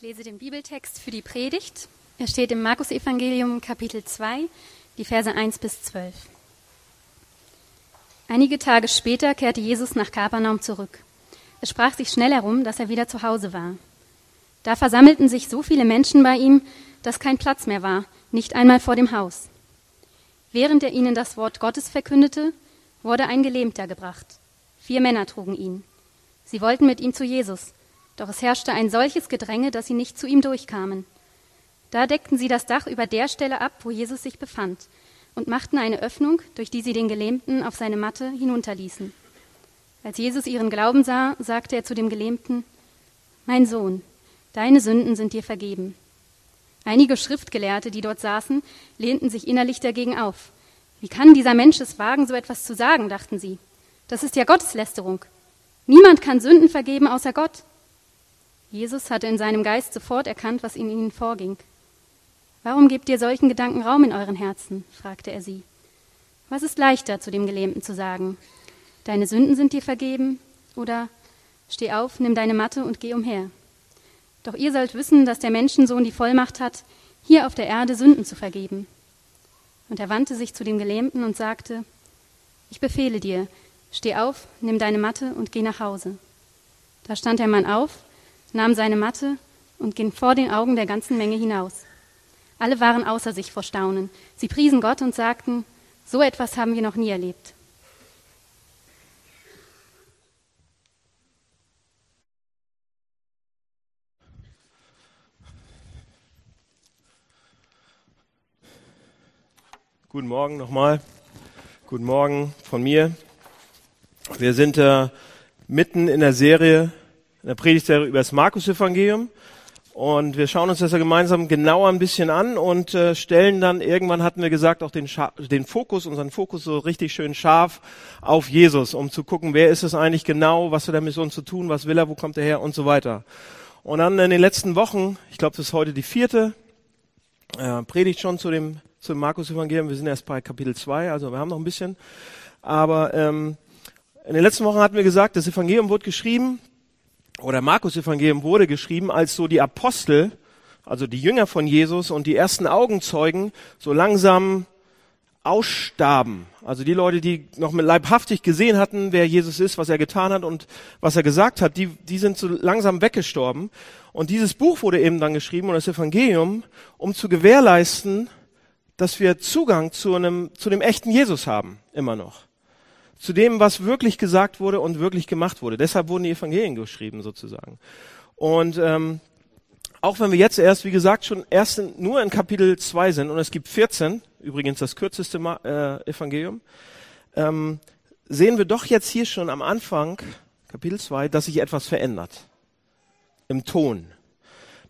Ich lese den Bibeltext für die Predigt. Er steht im Markus-Evangelium, Kapitel 2, die Verse 1 bis 12. Einige Tage später kehrte Jesus nach Kapernaum zurück. Es sprach sich schnell herum, dass er wieder zu Hause war. Da versammelten sich so viele Menschen bei ihm, dass kein Platz mehr war, nicht einmal vor dem Haus. Während er ihnen das Wort Gottes verkündete, wurde ein Gelähmter gebracht. Vier Männer trugen ihn. Sie wollten mit ihm zu Jesus, doch es herrschte ein solches Gedränge, dass sie nicht zu ihm durchkamen. Da deckten sie das Dach über der Stelle ab, wo Jesus sich befand, und machten eine Öffnung, durch die sie den Gelähmten auf seine Matte hinunterließen. Als Jesus ihren Glauben sah, sagte er zu dem Gelähmten, Mein Sohn, deine Sünden sind dir vergeben. Einige Schriftgelehrte, die dort saßen, lehnten sich innerlich dagegen auf. Wie kann dieser Mensch es wagen, so etwas zu sagen, dachten sie. Das ist ja Gotteslästerung. Niemand kann Sünden vergeben außer Gott. Jesus hatte in seinem Geist sofort erkannt, was in ihnen vorging. Warum gebt ihr solchen Gedanken Raum in euren Herzen? fragte er sie. Was ist leichter, zu dem Gelähmten zu sagen? Deine Sünden sind dir vergeben? Oder steh auf, nimm deine Matte und geh umher. Doch ihr sollt wissen, dass der Menschensohn die Vollmacht hat, hier auf der Erde Sünden zu vergeben. Und er wandte sich zu dem Gelähmten und sagte, Ich befehle dir, steh auf, nimm deine Matte und geh nach Hause. Da stand der Mann auf, nahm seine Matte und ging vor den Augen der ganzen Menge hinaus. Alle waren außer sich vor Staunen. Sie priesen Gott und sagten, so etwas haben wir noch nie erlebt. Guten Morgen nochmal. Guten Morgen von mir. Wir sind äh, mitten in der Serie der Predigtserie über das Markus-Evangelium. Und wir schauen uns das ja gemeinsam genauer ein bisschen an und äh, stellen dann, irgendwann hatten wir gesagt, auch den, Scha den Fokus, unseren Fokus so richtig schön scharf auf Jesus, um zu gucken, wer ist es eigentlich genau, was hat er mit uns zu tun, was will er, wo kommt er her und so weiter. Und dann in den letzten Wochen, ich glaube, das ist heute die vierte äh, Predigt schon zu dem, zu dem Markus-Evangelium. Wir sind erst bei Kapitel 2, also wir haben noch ein bisschen. Aber ähm, in den letzten Wochen hatten wir gesagt, das Evangelium wird geschrieben oder Markus Evangelium wurde geschrieben, als so die Apostel, also die Jünger von Jesus und die ersten Augenzeugen so langsam ausstarben. Also die Leute, die noch mit leibhaftig gesehen hatten, wer Jesus ist, was er getan hat und was er gesagt hat, die, die sind so langsam weggestorben. Und dieses Buch wurde eben dann geschrieben und das Evangelium, um zu gewährleisten, dass wir Zugang zu einem, zu dem echten Jesus haben, immer noch zu dem, was wirklich gesagt wurde und wirklich gemacht wurde. Deshalb wurden die Evangelien geschrieben sozusagen. Und ähm, auch wenn wir jetzt erst, wie gesagt, schon erst in, nur in Kapitel 2 sind und es gibt 14, übrigens das kürzeste äh, Evangelium, ähm, sehen wir doch jetzt hier schon am Anfang, Kapitel 2, dass sich etwas verändert. Im Ton.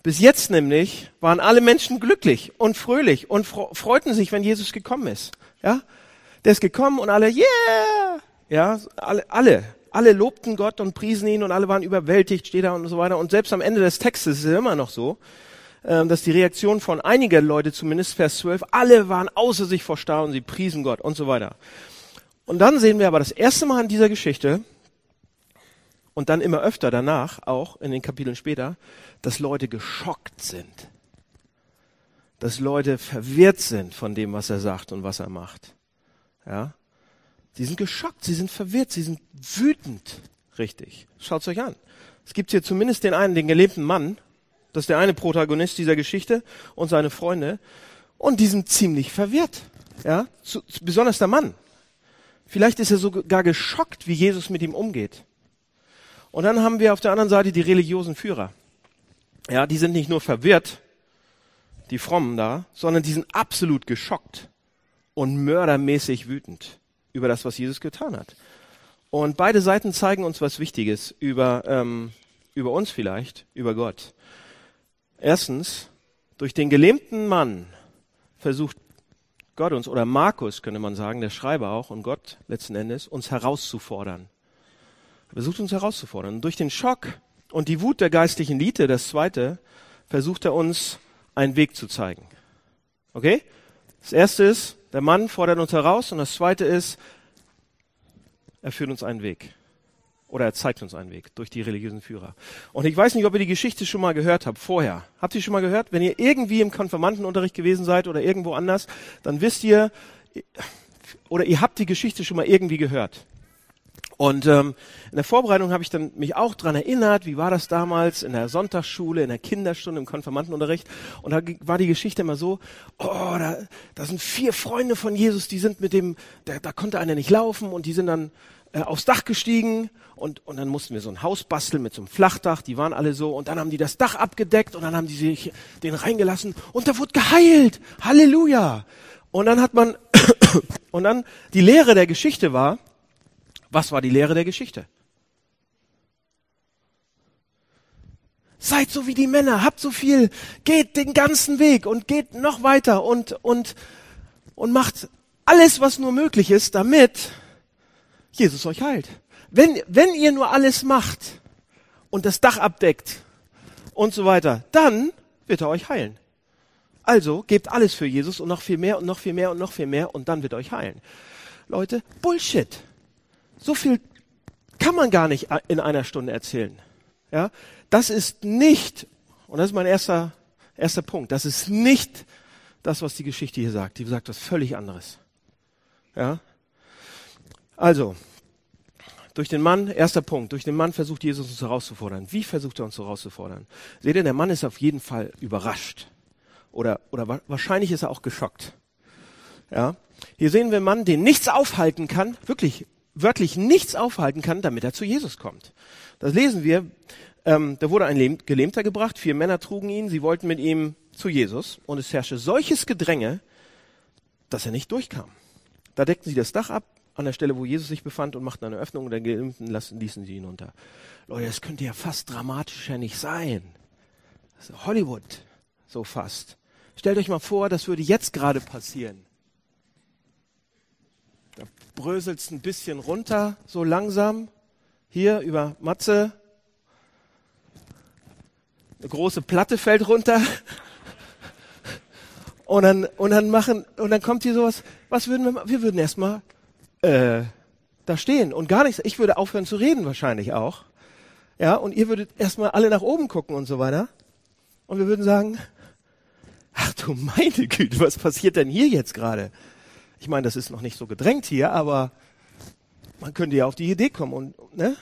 Bis jetzt nämlich waren alle Menschen glücklich und fröhlich und freuten sich, wenn Jesus gekommen ist. Ja? Der ist gekommen und alle, yeah! Ja, alle, alle, alle lobten Gott und priesen ihn und alle waren überwältigt, steht da und so weiter. Und selbst am Ende des Textes ist es immer noch so, ähm, dass die Reaktion von einiger Leute, zumindest Vers 12, alle waren außer sich vor Staunen, sie priesen Gott und so weiter. Und dann sehen wir aber das erste Mal in dieser Geschichte und dann immer öfter danach, auch in den Kapiteln später, dass Leute geschockt sind. Dass Leute verwirrt sind von dem, was er sagt und was er macht. Ja? Sie sind geschockt, sie sind verwirrt, sie sind wütend. Richtig. Schaut's euch an. Es gibt hier zumindest den einen, den gelebten Mann. Das ist der eine Protagonist dieser Geschichte und seine Freunde. Und die sind ziemlich verwirrt. Ja? Zu, besonders der Mann. Vielleicht ist er sogar geschockt, wie Jesus mit ihm umgeht. Und dann haben wir auf der anderen Seite die religiösen Führer. Ja, die sind nicht nur verwirrt, die Frommen da, sondern die sind absolut geschockt und mördermäßig wütend über das, was Jesus getan hat. Und beide Seiten zeigen uns was Wichtiges über, ähm, über uns vielleicht, über Gott. Erstens, durch den gelähmten Mann versucht Gott uns, oder Markus könnte man sagen, der Schreiber auch, und Gott letzten Endes, uns herauszufordern. Er versucht uns herauszufordern. Und durch den Schock und die Wut der geistlichen Elite, das zweite, versucht er uns einen Weg zu zeigen. Okay? Das erste ist, der Mann fordert uns heraus und das zweite ist, er führt uns einen Weg. Oder er zeigt uns einen Weg durch die religiösen Führer. Und ich weiß nicht, ob ihr die Geschichte schon mal gehört habt, vorher. Habt ihr schon mal gehört? Wenn ihr irgendwie im Konfirmandenunterricht gewesen seid oder irgendwo anders, dann wisst ihr, oder ihr habt die Geschichte schon mal irgendwie gehört. Und ähm, in der Vorbereitung habe ich dann mich auch dran erinnert, wie war das damals in der Sonntagsschule, in der Kinderstunde, im Konfirmandenunterricht. Und da war die Geschichte immer so, oh, da, da sind vier Freunde von Jesus, die sind mit dem, da, da konnte einer nicht laufen und die sind dann äh, aufs Dach gestiegen und, und dann mussten wir so ein Haus basteln mit so einem Flachdach, die waren alle so und dann haben die das Dach abgedeckt und dann haben die sich den reingelassen und da wurde geheilt. Halleluja. Und dann hat man, und dann die Lehre der Geschichte war, was war die Lehre der Geschichte? Seid so wie die Männer, habt so viel, geht den ganzen Weg und geht noch weiter und, und, und macht alles, was nur möglich ist, damit Jesus euch heilt. Wenn, wenn ihr nur alles macht und das Dach abdeckt und so weiter, dann wird er euch heilen. Also gebt alles für Jesus und noch viel mehr und noch viel mehr und noch viel mehr und dann wird er euch heilen. Leute, Bullshit. So viel kann man gar nicht in einer Stunde erzählen. Ja, das ist nicht, und das ist mein erster, erster Punkt, das ist nicht das, was die Geschichte hier sagt. Die sagt was völlig anderes. Ja, also, durch den Mann, erster Punkt, durch den Mann versucht Jesus uns herauszufordern. Wie versucht er uns herauszufordern? Seht ihr, der Mann ist auf jeden Fall überrascht. Oder, oder wahrscheinlich ist er auch geschockt. Ja. Hier sehen wir einen Mann, den nichts aufhalten kann, wirklich, wörtlich nichts aufhalten kann, damit er zu Jesus kommt. Das lesen wir. Ähm, da wurde ein Gelähmter gebracht, vier Männer trugen ihn, sie wollten mit ihm zu Jesus und es herrschte solches Gedränge, dass er nicht durchkam. Da deckten sie das Dach ab, an der Stelle, wo Jesus sich befand und machten eine Öffnung und der Geimpften lassen, ließen sie ihn unter. Leute, das könnte ja fast dramatischer nicht sein. Hollywood, so fast. Stellt euch mal vor, das würde jetzt gerade passieren. Es ein bisschen runter, so langsam. Hier über Matze. Eine große Platte fällt runter. Und dann, und dann machen, und dann kommt hier sowas, was würden wir, wir würden erstmal äh, da stehen und gar nichts. Ich würde aufhören zu reden wahrscheinlich auch. Ja, und ihr würdet erstmal alle nach oben gucken und so weiter. Und wir würden sagen, ach du meine Güte, was passiert denn hier jetzt gerade? Ich meine, das ist noch nicht so gedrängt hier, aber man könnte ja auf die Idee kommen und, ne?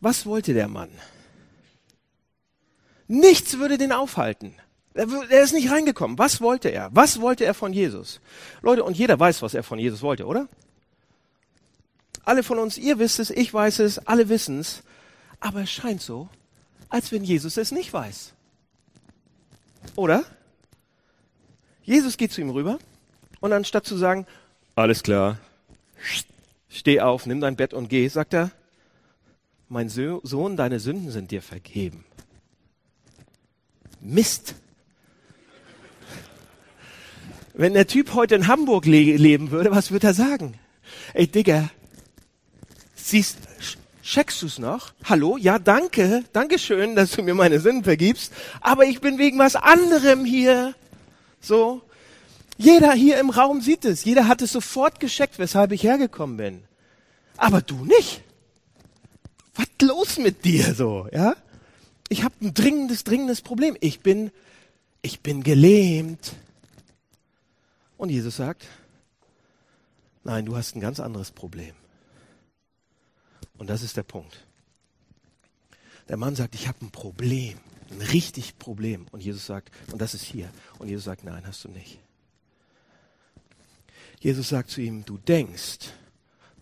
Was wollte der Mann? Nichts würde den aufhalten. Er ist nicht reingekommen. Was wollte er? Was wollte er von Jesus? Leute, und jeder weiß, was er von Jesus wollte, oder? Alle von uns, ihr wisst es, ich weiß es, alle wissen es. Aber es scheint so, als wenn Jesus es nicht weiß. Oder? Jesus geht zu ihm rüber und anstatt zu sagen, alles klar, steh auf, nimm dein Bett und geh, sagt er, mein Sohn, deine Sünden sind dir vergeben. Mist. Wenn der Typ heute in Hamburg le leben würde, was würde er sagen? Ey, Digga, siehst, checkst du's noch? Hallo? Ja, danke. Dankeschön, dass du mir meine Sünden vergibst. Aber ich bin wegen was anderem hier. So. Jeder hier im Raum sieht es. Jeder hat es sofort gescheckt, weshalb ich hergekommen bin. Aber du nicht. Was los mit dir so, ja? Ich habe ein dringendes, dringendes Problem. Ich bin, ich bin gelähmt. Und Jesus sagt, nein, du hast ein ganz anderes Problem. Und das ist der Punkt. Der Mann sagt, ich habe ein Problem, ein richtig Problem. Und Jesus sagt, und das ist hier. Und Jesus sagt, nein, hast du nicht. Jesus sagt zu ihm, du denkst,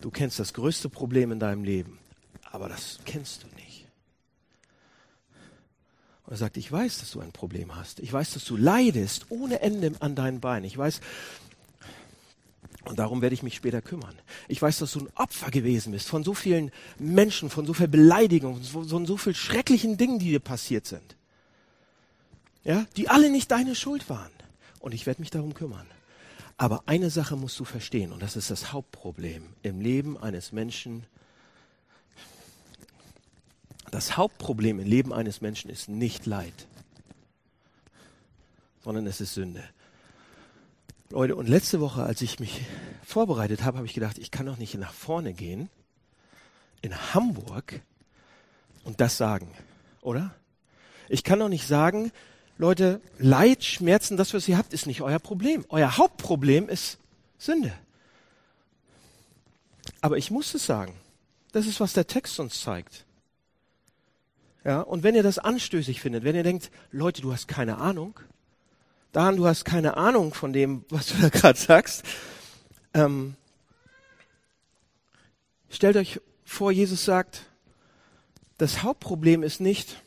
du kennst das größte Problem in deinem Leben, aber das kennst du nicht. Und er sagt, ich weiß, dass du ein Problem hast. Ich weiß, dass du leidest ohne Ende an deinen Beinen. Ich weiß, und darum werde ich mich später kümmern. Ich weiß, dass du ein Opfer gewesen bist von so vielen Menschen, von so viel Beleidigung, von so vielen schrecklichen Dingen, die dir passiert sind. Ja, die alle nicht deine Schuld waren. Und ich werde mich darum kümmern. Aber eine Sache musst du verstehen, und das ist das Hauptproblem im Leben eines Menschen, das Hauptproblem im Leben eines Menschen ist nicht Leid, sondern es ist Sünde. Leute, und letzte Woche, als ich mich vorbereitet habe, habe ich gedacht, ich kann doch nicht nach vorne gehen in Hamburg und das sagen, oder? Ich kann doch nicht sagen, Leute, Leid, Schmerzen, das, was ihr habt, ist nicht euer Problem. Euer Hauptproblem ist Sünde. Aber ich muss es sagen. Das ist, was der Text uns zeigt. Ja, und wenn ihr das anstößig findet, wenn ihr denkt, Leute, du hast keine Ahnung, Dan, du hast keine Ahnung von dem, was du da gerade sagst, ähm, stellt euch vor, Jesus sagt, das Hauptproblem ist nicht,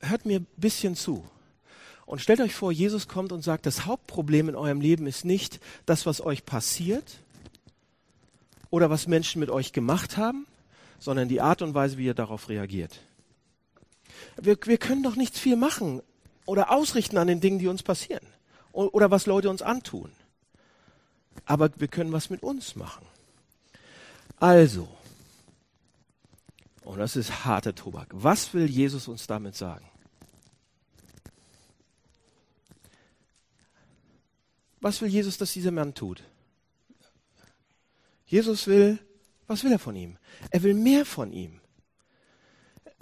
hört mir ein bisschen zu. Und stellt euch vor, Jesus kommt und sagt, das Hauptproblem in eurem Leben ist nicht das, was euch passiert oder was Menschen mit euch gemacht haben, sondern die Art und Weise, wie ihr darauf reagiert. Wir, wir können doch nichts viel machen oder ausrichten an den Dingen, die uns passieren oder was Leute uns antun. Aber wir können was mit uns machen. Also, und das ist harter Tobak. Was will Jesus uns damit sagen? Was will Jesus, dass dieser Mann tut? Jesus will, was will er von ihm? Er will mehr von ihm.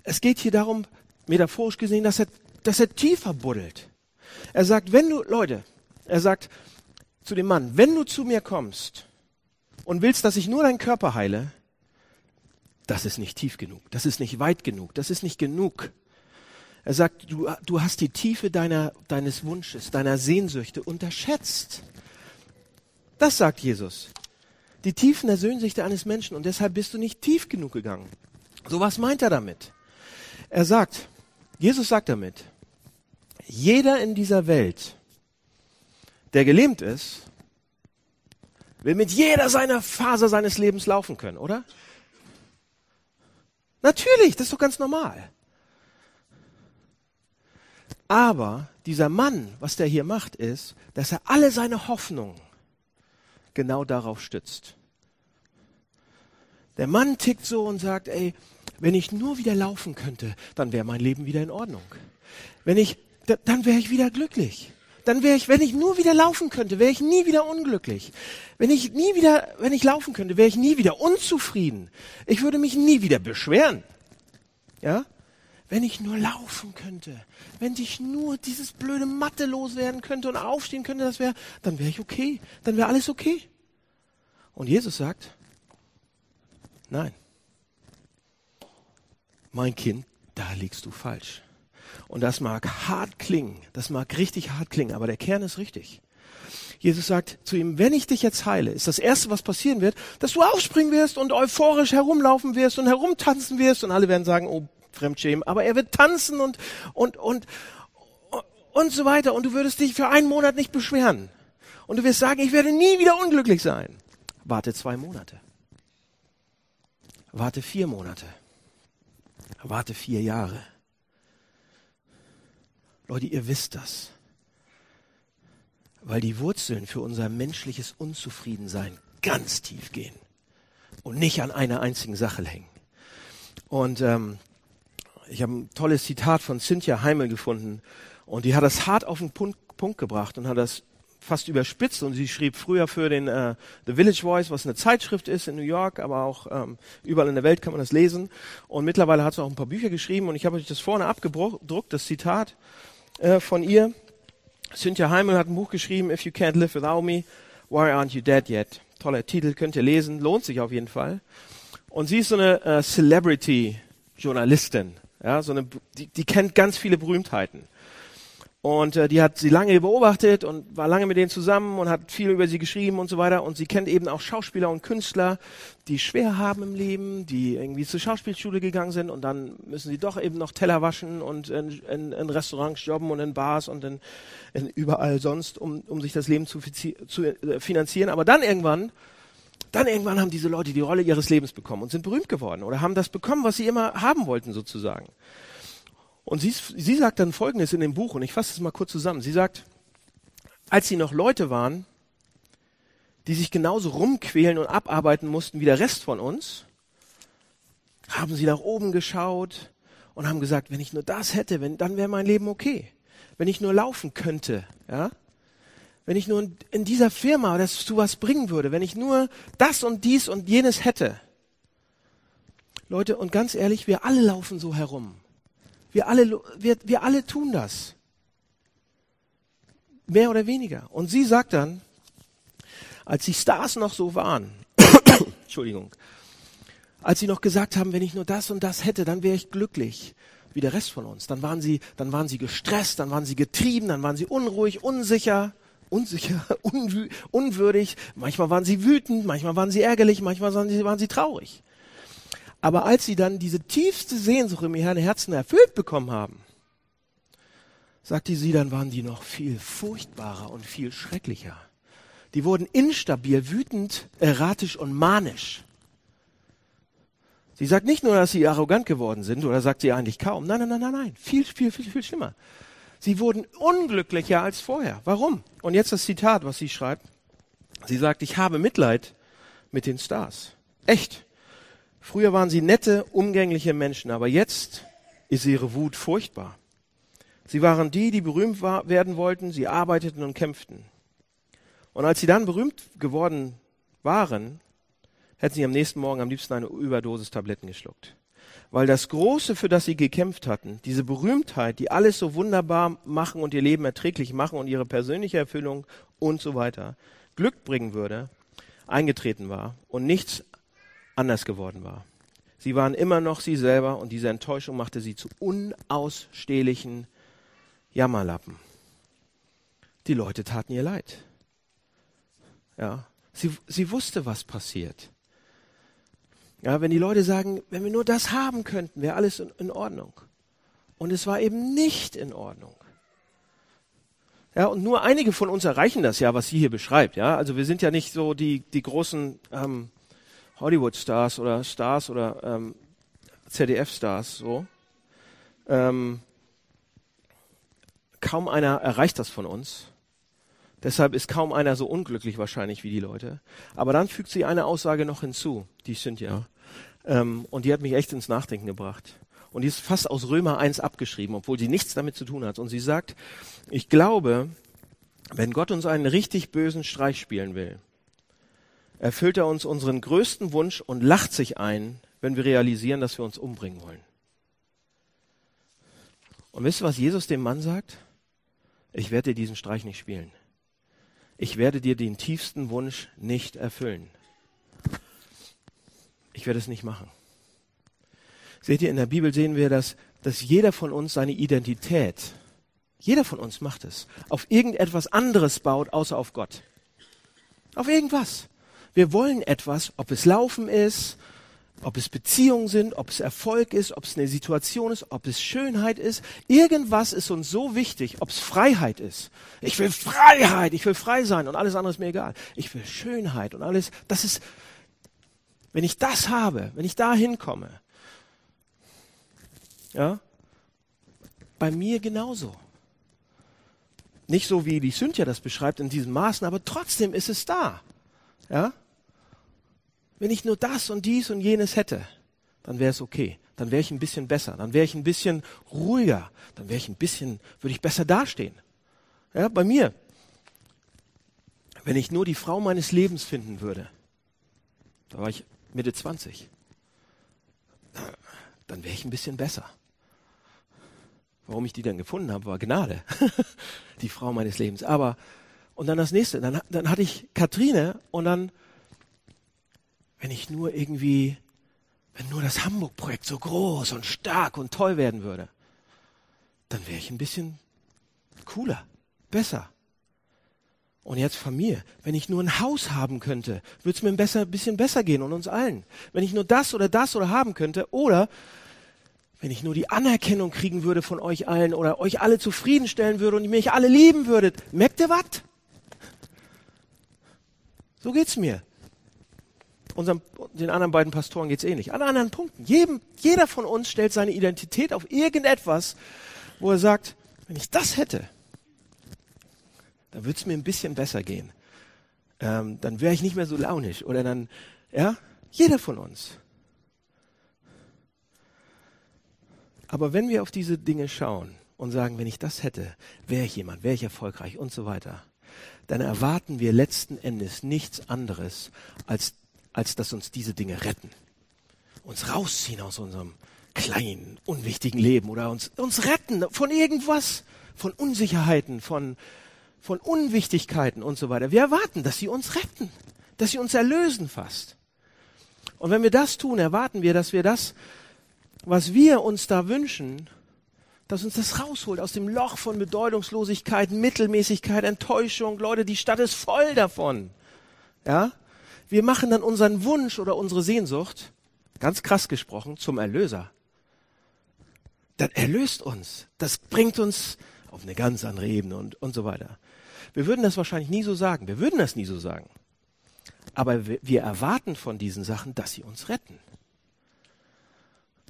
Es geht hier darum, metaphorisch gesehen, dass er, dass er tiefer buddelt. Er sagt, wenn du, Leute, er sagt zu dem Mann, wenn du zu mir kommst und willst, dass ich nur deinen Körper heile, das ist nicht tief genug, das ist nicht weit genug, das ist nicht genug. Er sagt, du, du hast die Tiefe deiner, deines Wunsches, deiner Sehnsüchte unterschätzt. Das sagt Jesus. Die Tiefen der Sehnsüchte eines Menschen und deshalb bist du nicht tief genug gegangen. So was meint er damit? Er sagt, Jesus sagt damit, jeder in dieser Welt, der gelähmt ist, will mit jeder seiner Faser seines Lebens laufen können, oder? Natürlich, das ist doch ganz normal. Aber dieser Mann, was der hier macht, ist, dass er alle seine Hoffnungen genau darauf stützt. Der Mann tickt so und sagt, ey, wenn ich nur wieder laufen könnte, dann wäre mein Leben wieder in Ordnung. Wenn ich, dann wäre ich wieder glücklich dann wäre ich, wenn ich nur wieder laufen könnte, wäre ich nie wieder unglücklich. Wenn ich nie wieder, wenn ich laufen könnte, wäre ich nie wieder unzufrieden. Ich würde mich nie wieder beschweren. Ja? Wenn ich nur laufen könnte, wenn ich nur dieses blöde Matte loswerden könnte und aufstehen könnte, das wäre, dann wäre ich okay. Dann wäre alles okay. Und Jesus sagt, nein. Mein Kind, da liegst du falsch. Und das mag hart klingen, das mag richtig hart klingen, aber der Kern ist richtig. Jesus sagt zu ihm, wenn ich dich jetzt heile, ist das Erste, was passieren wird, dass du aufspringen wirst und euphorisch herumlaufen wirst und herumtanzen wirst und alle werden sagen, oh, Fremdschämen, aber er wird tanzen und, und, und, und so weiter und du würdest dich für einen Monat nicht beschweren. Und du wirst sagen, ich werde nie wieder unglücklich sein. Warte zwei Monate. Warte vier Monate. Warte vier Jahre. Leute, ihr wisst das. Weil die Wurzeln für unser menschliches Unzufriedensein ganz tief gehen und nicht an einer einzigen Sache hängen. Und ähm, ich habe ein tolles Zitat von Cynthia Heimel gefunden und die hat das hart auf den Punkt, Punkt gebracht und hat das fast überspitzt und sie schrieb früher für den äh, The Village Voice, was eine Zeitschrift ist in New York, aber auch ähm, überall in der Welt kann man das lesen. Und mittlerweile hat sie auch ein paar Bücher geschrieben und ich habe euch das vorne abgedruckt, das Zitat äh, von ihr. Cynthia Heimel hat ein Buch geschrieben, If You Can't Live Without Me, Why Aren't You Dead Yet? Toller Titel, könnt ihr lesen, lohnt sich auf jeden Fall. Und sie ist so eine äh, Celebrity-Journalistin, ja, so eine, die, die kennt ganz viele Berühmtheiten. Und äh, die hat sie lange beobachtet und war lange mit denen zusammen und hat viel über sie geschrieben und so weiter. Und sie kennt eben auch Schauspieler und Künstler, die schwer haben im Leben, die irgendwie zur Schauspielschule gegangen sind und dann müssen sie doch eben noch Teller waschen und in, in, in Restaurants jobben und in Bars und in, in überall sonst, um, um sich das Leben zu, zu äh, finanzieren. Aber dann irgendwann, dann irgendwann haben diese Leute die Rolle ihres Lebens bekommen und sind berühmt geworden oder haben das bekommen, was sie immer haben wollten sozusagen. Und sie, sie sagt dann Folgendes in dem Buch, und ich fasse es mal kurz zusammen. Sie sagt, als sie noch Leute waren, die sich genauso rumquälen und abarbeiten mussten wie der Rest von uns, haben sie nach oben geschaut und haben gesagt, wenn ich nur das hätte, wenn, dann wäre mein Leben okay. Wenn ich nur laufen könnte, ja, wenn ich nur in dieser Firma das zu was bringen würde, wenn ich nur das und dies und jenes hätte. Leute, und ganz ehrlich, wir alle laufen so herum. Wir alle, wir, wir alle tun das. Mehr oder weniger. Und sie sagt dann, als die Stars noch so waren, Entschuldigung, als sie noch gesagt haben, wenn ich nur das und das hätte, dann wäre ich glücklich, wie der Rest von uns. Dann waren sie, dann waren sie gestresst, dann waren sie getrieben, dann waren sie unruhig, unsicher, unsicher, unwü unwürdig. Manchmal waren sie wütend, manchmal waren sie ärgerlich, manchmal waren sie, waren sie traurig. Aber als sie dann diese tiefste Sehnsucht im Herzen erfüllt bekommen haben, sagte sie, dann waren die noch viel furchtbarer und viel schrecklicher. Die wurden instabil, wütend, erratisch und manisch. Sie sagt nicht nur, dass sie arrogant geworden sind, oder sagt sie eigentlich kaum. Nein, nein, nein, nein, nein. Viel, viel, viel, viel schlimmer. Sie wurden unglücklicher als vorher. Warum? Und jetzt das Zitat, was sie schreibt. Sie sagt, ich habe Mitleid mit den Stars. Echt. Früher waren sie nette, umgängliche Menschen, aber jetzt ist ihre Wut furchtbar. Sie waren die, die berühmt war, werden wollten, sie arbeiteten und kämpften. Und als sie dann berühmt geworden waren, hätten sie am nächsten Morgen am liebsten eine Überdosis Tabletten geschluckt. Weil das Große, für das sie gekämpft hatten, diese Berühmtheit, die alles so wunderbar machen und ihr Leben erträglich machen und ihre persönliche Erfüllung und so weiter, Glück bringen würde, eingetreten war und nichts anders geworden war. Sie waren immer noch sie selber und diese Enttäuschung machte sie zu unausstehlichen Jammerlappen. Die Leute taten ihr leid. Ja, sie, sie wusste, was passiert. Ja, wenn die Leute sagen, wenn wir nur das haben könnten, wäre alles in, in Ordnung. Und es war eben nicht in Ordnung. Ja, und nur einige von uns erreichen das ja, was sie hier beschreibt. Ja, also wir sind ja nicht so die, die großen ähm, Hollywood-Stars oder Stars oder ähm, ZDF-Stars so. Ähm, kaum einer erreicht das von uns. Deshalb ist kaum einer so unglücklich wahrscheinlich wie die Leute. Aber dann fügt sie eine Aussage noch hinzu, die Cynthia. Ähm, und die hat mich echt ins Nachdenken gebracht. Und die ist fast aus Römer 1 abgeschrieben, obwohl sie nichts damit zu tun hat. Und sie sagt, ich glaube, wenn Gott uns einen richtig bösen Streich spielen will, erfüllt er uns unseren größten Wunsch und lacht sich ein, wenn wir realisieren, dass wir uns umbringen wollen. Und wisst ihr, was Jesus dem Mann sagt? ich werde dir diesen Streich nicht spielen. Ich werde dir den tiefsten Wunsch nicht erfüllen. Ich werde es nicht machen. Seht ihr, in der Bibel sehen wir, dass, dass jeder von uns seine Identität, jeder von uns macht es, auf irgendetwas anderes baut, außer auf Gott. Auf irgendwas. Wir wollen etwas, ob es Laufen ist, ob es Beziehungen sind, ob es Erfolg ist, ob es eine Situation ist, ob es Schönheit ist. Irgendwas ist uns so wichtig, ob es Freiheit ist. Ich will Freiheit, ich will frei sein und alles andere ist mir egal. Ich will Schönheit und alles. Das ist, wenn ich das habe, wenn ich da hinkomme, ja, bei mir genauso. Nicht so wie die Cynthia das beschreibt in diesen Maßen, aber trotzdem ist es da. Ja? Wenn ich nur das und dies und jenes hätte, dann wäre es okay. Dann wäre ich ein bisschen besser. Dann wäre ich ein bisschen ruhiger. Dann wäre ich ein bisschen, würde ich besser dastehen. Ja, bei mir. Wenn ich nur die Frau meines Lebens finden würde, da war ich Mitte 20, dann wäre ich ein bisschen besser. Warum ich die dann gefunden habe, war Gnade. die Frau meines Lebens. Aber, und dann das nächste, dann, dann hatte ich Katrine und dann wenn ich nur irgendwie, wenn nur das Hamburg-Projekt so groß und stark und toll werden würde, dann wäre ich ein bisschen cooler, besser. Und jetzt von mir, wenn ich nur ein Haus haben könnte, würde es mir ein besser, bisschen besser gehen und uns allen. Wenn ich nur das oder das oder haben könnte, oder wenn ich nur die Anerkennung kriegen würde von euch allen oder euch alle zufriedenstellen würde und mich alle lieben würdet, merkt ihr was? So geht's mir unserem, den anderen beiden Pastoren geht es ähnlich. An anderen Punkten. Jedem, jeder von uns stellt seine Identität auf irgendetwas, wo er sagt, wenn ich das hätte, dann würde es mir ein bisschen besser gehen. Ähm, dann wäre ich nicht mehr so launisch. Oder dann, ja, jeder von uns. Aber wenn wir auf diese Dinge schauen und sagen, wenn ich das hätte, wäre ich jemand, wäre ich erfolgreich und so weiter, dann erwarten wir letzten Endes nichts anderes als als dass uns diese Dinge retten. uns rausziehen aus unserem kleinen, unwichtigen Leben oder uns, uns retten von irgendwas, von Unsicherheiten, von, von Unwichtigkeiten und so weiter. Wir erwarten, dass sie uns retten, dass sie uns erlösen fast. Und wenn wir das tun, erwarten wir, dass wir das, was wir uns da wünschen, dass uns das rausholt aus dem Loch von Bedeutungslosigkeit, Mittelmäßigkeit, Enttäuschung. Leute, die Stadt ist voll davon. Ja? Wir machen dann unseren Wunsch oder unsere Sehnsucht, ganz krass gesprochen, zum Erlöser. Das erlöst uns. Das bringt uns auf eine ganz andere Ebene und, und so weiter. Wir würden das wahrscheinlich nie so sagen. Wir würden das nie so sagen. Aber wir, wir erwarten von diesen Sachen, dass sie uns retten.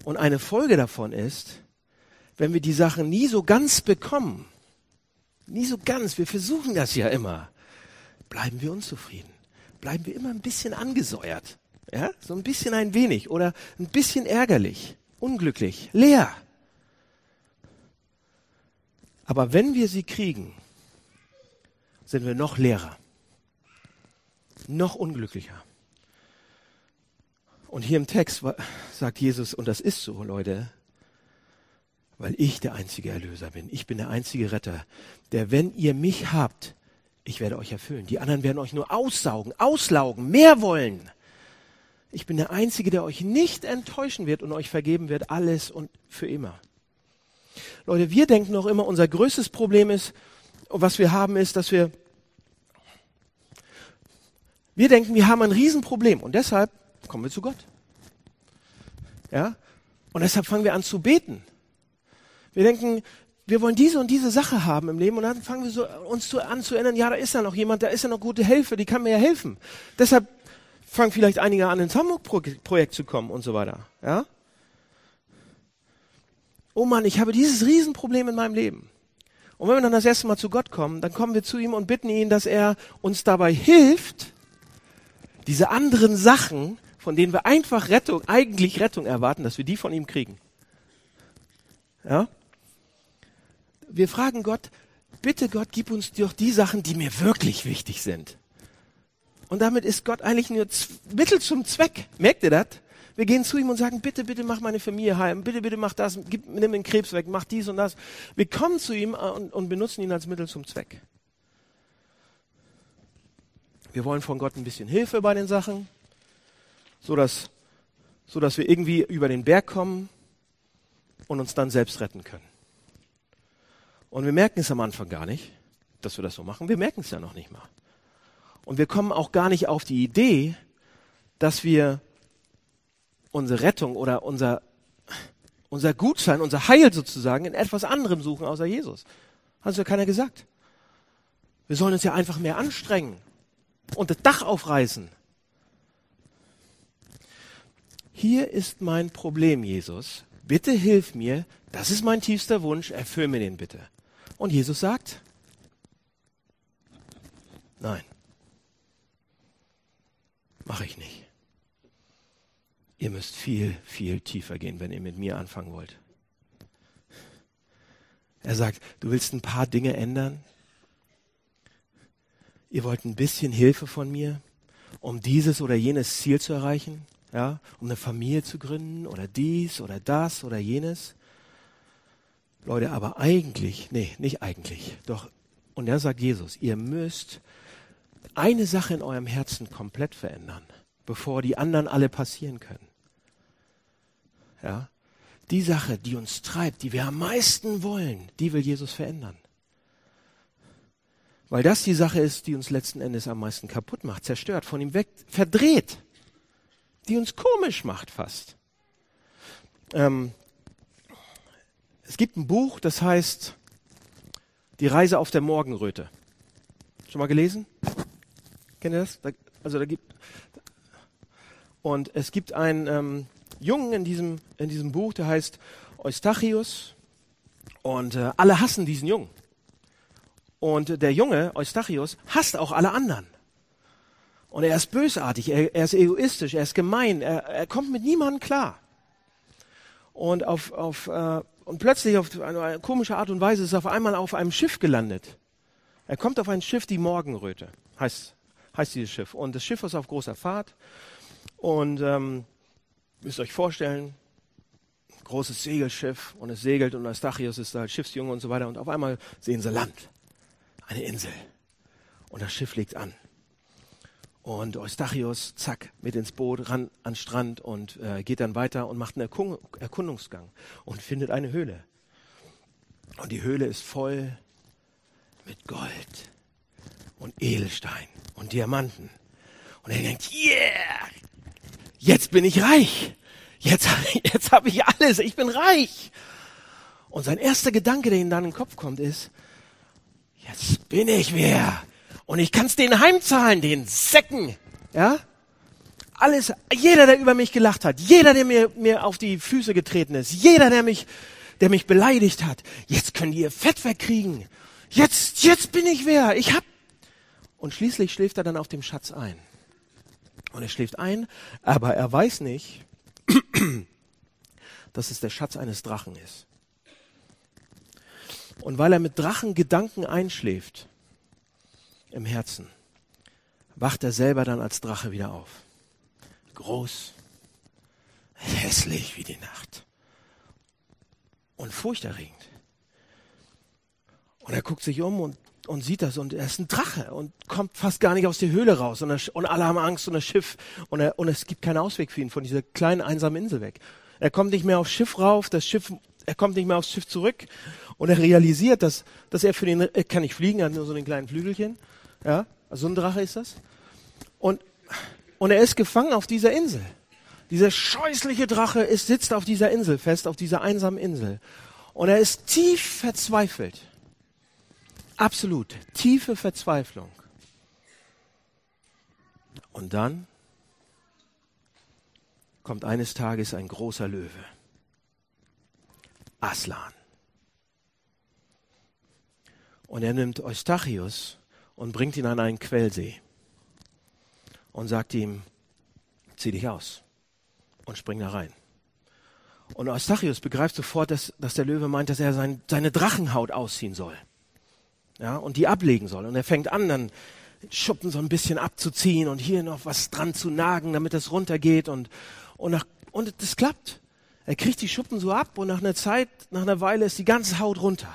Und eine Folge davon ist, wenn wir die Sachen nie so ganz bekommen, nie so ganz, wir versuchen das ja immer, bleiben wir unzufrieden, bleiben wir immer ein bisschen angesäuert, ja, so ein bisschen ein wenig oder ein bisschen ärgerlich, unglücklich, leer. Aber wenn wir sie kriegen, sind wir noch leerer, noch unglücklicher. Und hier im Text sagt Jesus, und das ist so, Leute, weil ich der einzige Erlöser bin. Ich bin der einzige Retter, der, wenn ihr mich habt, ich werde euch erfüllen. Die anderen werden euch nur aussaugen, auslaugen, mehr wollen. Ich bin der Einzige, der euch nicht enttäuschen wird und euch vergeben wird, alles und für immer. Leute, wir denken noch immer, unser größtes Problem ist, was wir haben, ist, dass wir, wir denken, wir haben ein Riesenproblem und deshalb kommen wir zu Gott. Ja? Und deshalb fangen wir an zu beten. Wir denken, wir wollen diese und diese Sache haben im Leben und dann fangen wir so, uns zu, an zu erinnern, ja, da ist ja noch jemand, da ist ja noch gute Hilfe, die kann mir ja helfen. Deshalb fangen vielleicht einige an, ins Hamburg-Projekt zu kommen und so weiter. Ja? Oh Mann, ich habe dieses Riesenproblem in meinem Leben. Und wenn wir dann das erste Mal zu Gott kommen, dann kommen wir zu ihm und bitten ihn, dass er uns dabei hilft, diese anderen Sachen, von denen wir einfach Rettung, eigentlich Rettung erwarten, dass wir die von ihm kriegen. Ja? Wir fragen Gott, bitte Gott, gib uns doch die Sachen, die mir wirklich wichtig sind. Und damit ist Gott eigentlich nur Mittel zum Zweck. Merkt ihr das? Wir gehen zu ihm und sagen, bitte, bitte mach meine Familie heim, bitte, bitte mach das, gib, nimm den Krebs weg, mach dies und das. Wir kommen zu ihm und, und benutzen ihn als Mittel zum Zweck. Wir wollen von Gott ein bisschen Hilfe bei den Sachen, so dass, so dass wir irgendwie über den Berg kommen und uns dann selbst retten können. Und wir merken es am Anfang gar nicht, dass wir das so machen. Wir merken es ja noch nicht mal. Und wir kommen auch gar nicht auf die Idee, dass wir unsere Rettung oder unser, unser Gutsein, unser Heil sozusagen in etwas anderem suchen außer Jesus. Hat uns ja keiner gesagt. Wir sollen uns ja einfach mehr anstrengen und das Dach aufreißen. Hier ist mein Problem, Jesus. Bitte hilf mir. Das ist mein tiefster Wunsch. Erfüll mir den bitte. Und Jesus sagt, nein, mache ich nicht. Ihr müsst viel, viel tiefer gehen, wenn ihr mit mir anfangen wollt. Er sagt, du willst ein paar Dinge ändern? Ihr wollt ein bisschen Hilfe von mir, um dieses oder jenes Ziel zu erreichen? Ja, um eine Familie zu gründen oder dies oder das oder jenes? Leute, aber eigentlich, nee, nicht eigentlich, doch, und da sagt Jesus, ihr müsst eine Sache in eurem Herzen komplett verändern, bevor die anderen alle passieren können. Ja? Die Sache, die uns treibt, die wir am meisten wollen, die will Jesus verändern. Weil das die Sache ist, die uns letzten Endes am meisten kaputt macht, zerstört, von ihm weg, verdreht, die uns komisch macht fast. Ähm, es gibt ein Buch, das heißt Die Reise auf der Morgenröte. Schon mal gelesen? Kennt ihr das? also da gibt und es gibt einen ähm, Jungen in diesem in diesem Buch, der heißt Eustachius und äh, alle hassen diesen Jungen. Und der Junge Eustachius hasst auch alle anderen. Und er ist bösartig, er, er ist egoistisch, er ist gemein, er, er kommt mit niemandem klar. Und auf, auf äh, und plötzlich auf eine komische Art und Weise ist er auf einmal auf einem Schiff gelandet. Er kommt auf ein Schiff, die Morgenröte, heißt, heißt dieses Schiff. Und das Schiff ist auf großer Fahrt. Und ähm, müsst euch vorstellen, großes Segelschiff und es segelt und Eustachius ist da Schiffsjunge und so weiter und auf einmal sehen sie Land, eine Insel und das Schiff legt an. Und Eustachius, zack, mit ins Boot, ran an Strand und äh, geht dann weiter und macht einen Erkund Erkundungsgang und findet eine Höhle. Und die Höhle ist voll mit Gold und Edelstein und Diamanten. Und er denkt, yeah, jetzt bin ich reich. Jetzt, jetzt habe ich alles, ich bin reich. Und sein erster Gedanke, der ihm dann in den Kopf kommt, ist, jetzt bin ich wer. Und ich kann es denen heimzahlen, den Säcken. Ja? Alles, jeder, der über mich gelacht hat, jeder, der mir, mir auf die Füße getreten ist, jeder, der mich, der mich beleidigt hat, jetzt können die ihr Fett wegkriegen. Jetzt, jetzt bin ich wer. Ich hab. Und schließlich schläft er dann auf dem Schatz ein. Und er schläft ein, aber er weiß nicht, dass es der Schatz eines Drachen ist. Und weil er mit Drachengedanken einschläft im Herzen, wacht er selber dann als Drache wieder auf. Groß, hässlich wie die Nacht und furchterregend. Und er guckt sich um und, und sieht das und er ist ein Drache und kommt fast gar nicht aus der Höhle raus und, er, und alle haben Angst und das Schiff und, er, und es gibt keinen Ausweg für ihn von dieser kleinen einsamen Insel weg. Er kommt nicht mehr aufs Schiff rauf, das Schiff, er kommt nicht mehr aufs Schiff zurück und er realisiert, dass, dass er für den, er kann nicht fliegen, er hat nur so einen kleinen Flügelchen, ja, so ein Drache ist das. Und, und er ist gefangen auf dieser Insel. Dieser scheußliche Drache ist, sitzt auf dieser Insel fest, auf dieser einsamen Insel. Und er ist tief verzweifelt. Absolut. Tiefe Verzweiflung. Und dann kommt eines Tages ein großer Löwe. Aslan. Und er nimmt Eustachius und bringt ihn an einen Quellsee und sagt ihm, zieh dich aus und spring da rein. Und Eustachius begreift sofort, dass, dass der Löwe meint, dass er sein, seine Drachenhaut ausziehen soll. Ja, und die ablegen soll. Und er fängt an, dann Schuppen so ein bisschen abzuziehen und hier noch was dran zu nagen, damit es runtergeht und, und, nach, und das klappt. Er kriegt die Schuppen so ab und nach einer Zeit, nach einer Weile ist die ganze Haut runter.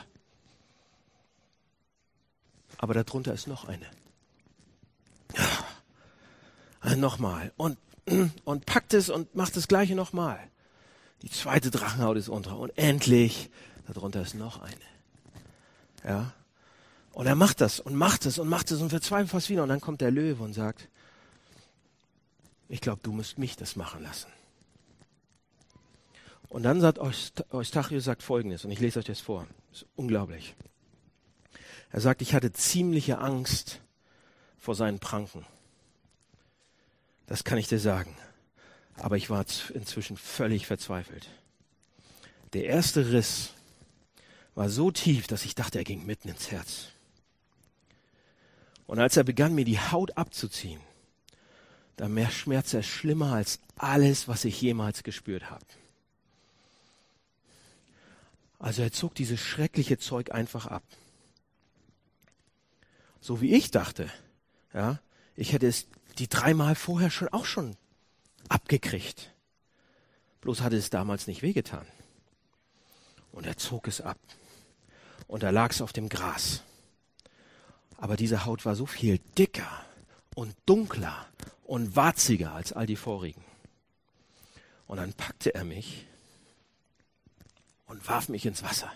Aber darunter ist noch eine. Ja. Nochmal. Und, und packt es und macht das gleiche nochmal. Die zweite Drachenhaut ist unter. Und endlich, darunter ist noch eine. Ja. Und er macht das und macht es und macht es und verzweifelt fast wieder. Und dann kommt der Löwe und sagt, ich glaube, du musst mich das machen lassen. Und dann sagt Eustachius sagt folgendes, und ich lese euch das vor. Das ist unglaublich. Er sagt, ich hatte ziemliche Angst vor seinen Pranken. Das kann ich dir sagen. Aber ich war inzwischen völlig verzweifelt. Der erste Riss war so tief, dass ich dachte, er ging mitten ins Herz. Und als er begann, mir die Haut abzuziehen, da mehr schmerzte es schlimmer als alles, was ich jemals gespürt habe. Also er zog dieses schreckliche Zeug einfach ab so wie ich dachte. Ja, ich hätte es die dreimal vorher schon auch schon abgekriegt. Bloß hatte es damals nicht wehgetan. Und er zog es ab. Und da lag es auf dem Gras. Aber diese Haut war so viel dicker und dunkler und warziger als all die vorigen. Und dann packte er mich und warf mich ins Wasser.